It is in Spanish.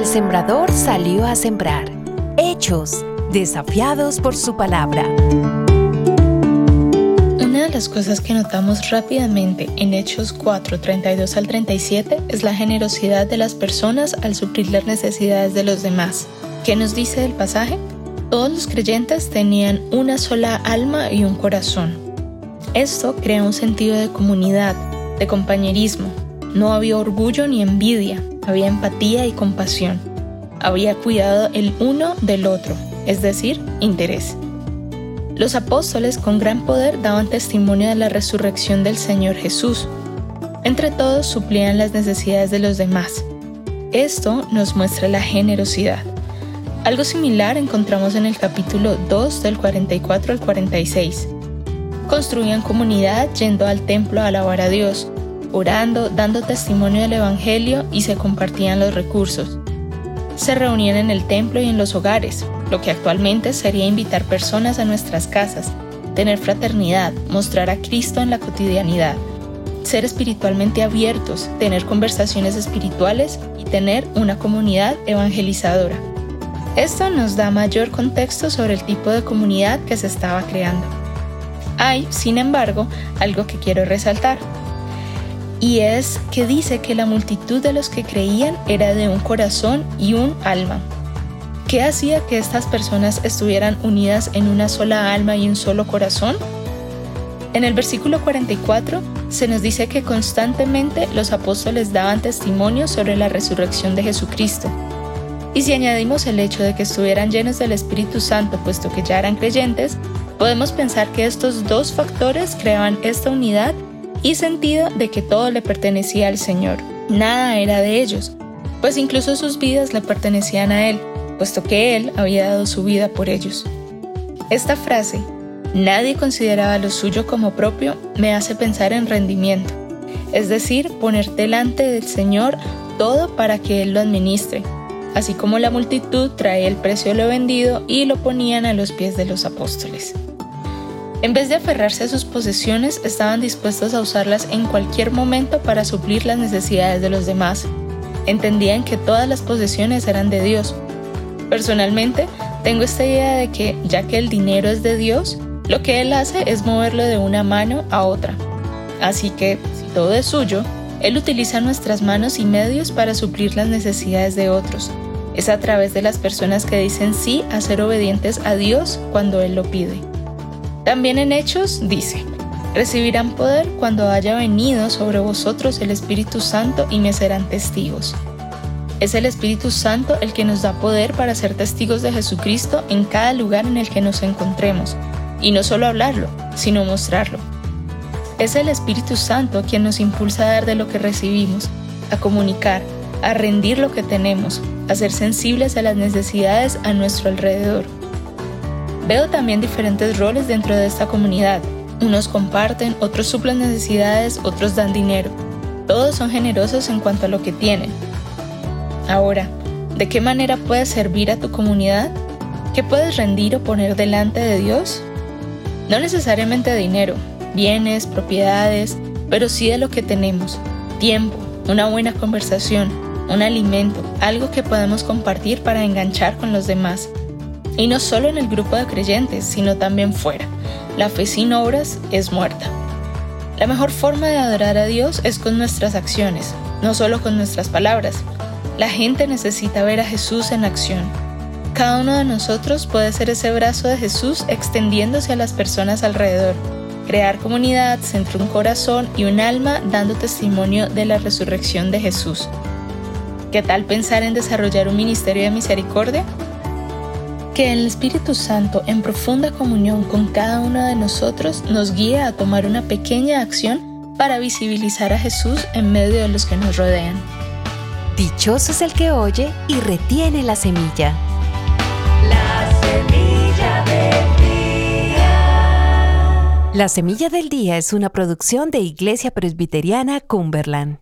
sembrador salió a sembrar. Hechos, desafiados por su palabra. Una de las cosas que notamos rápidamente en Hechos 4, 32 al 37 es la generosidad de las personas al suplir las necesidades de los demás. ¿Qué nos dice el pasaje? Todos los creyentes tenían una sola alma y un corazón. Esto crea un sentido de comunidad, de compañerismo. No había orgullo ni envidia, había empatía y compasión. Había cuidado el uno del otro, es decir, interés. Los apóstoles con gran poder daban testimonio de la resurrección del Señor Jesús. Entre todos suplían las necesidades de los demás. Esto nos muestra la generosidad. Algo similar encontramos en el capítulo 2 del 44 al 46. Construían comunidad yendo al templo a alabar a Dios, orando, dando testimonio del Evangelio y se compartían los recursos. Se reunían en el templo y en los hogares, lo que actualmente sería invitar personas a nuestras casas, tener fraternidad, mostrar a Cristo en la cotidianidad, ser espiritualmente abiertos, tener conversaciones espirituales y tener una comunidad evangelizadora. Esto nos da mayor contexto sobre el tipo de comunidad que se estaba creando. Hay, sin embargo, algo que quiero resaltar y es que dice que la multitud de los que creían era de un corazón y un alma. ¿Qué hacía que estas personas estuvieran unidas en una sola alma y un solo corazón? En el versículo 44 se nos dice que constantemente los apóstoles daban testimonio sobre la resurrección de Jesucristo. Y si añadimos el hecho de que estuvieran llenos del Espíritu Santo, puesto que ya eran creyentes, podemos pensar que estos dos factores creaban esta unidad y sentido de que todo le pertenecía al Señor. Nada era de ellos, pues incluso sus vidas le pertenecían a Él, puesto que Él había dado su vida por ellos. Esta frase, nadie consideraba lo suyo como propio, me hace pensar en rendimiento, es decir, poner delante del Señor todo para que Él lo administre, así como la multitud trae el precio de lo vendido y lo ponían a los pies de los apóstoles. En vez de aferrarse a sus posesiones, estaban dispuestos a usarlas en cualquier momento para suplir las necesidades de los demás. Entendían que todas las posesiones eran de Dios. Personalmente, tengo esta idea de que, ya que el dinero es de Dios, lo que Él hace es moverlo de una mano a otra. Así que, si todo es suyo, Él utiliza nuestras manos y medios para suplir las necesidades de otros. Es a través de las personas que dicen sí a ser obedientes a Dios cuando Él lo pide. También en Hechos dice, recibirán poder cuando haya venido sobre vosotros el Espíritu Santo y me serán testigos. Es el Espíritu Santo el que nos da poder para ser testigos de Jesucristo en cada lugar en el que nos encontremos, y no solo hablarlo, sino mostrarlo. Es el Espíritu Santo quien nos impulsa a dar de lo que recibimos, a comunicar, a rendir lo que tenemos, a ser sensibles a las necesidades a nuestro alrededor. Veo también diferentes roles dentro de esta comunidad. Unos comparten, otros suplen necesidades, otros dan dinero. Todos son generosos en cuanto a lo que tienen. Ahora, ¿de qué manera puedes servir a tu comunidad? ¿Qué puedes rendir o poner delante de Dios? No necesariamente dinero, bienes, propiedades, pero sí de lo que tenemos. Tiempo, una buena conversación, un alimento, algo que podemos compartir para enganchar con los demás. Y no solo en el grupo de creyentes, sino también fuera. La fe sin obras es muerta. La mejor forma de adorar a Dios es con nuestras acciones, no solo con nuestras palabras. La gente necesita ver a Jesús en acción. Cada uno de nosotros puede ser ese brazo de Jesús extendiéndose a las personas alrededor, crear comunidad, centro un corazón y un alma dando testimonio de la resurrección de Jesús. ¿Qué tal pensar en desarrollar un ministerio de misericordia? Que el Espíritu Santo, en profunda comunión con cada uno de nosotros, nos guíe a tomar una pequeña acción para visibilizar a Jesús en medio de los que nos rodean. Dichoso es el que oye y retiene la semilla. La semilla del día. La semilla del día es una producción de Iglesia Presbiteriana Cumberland.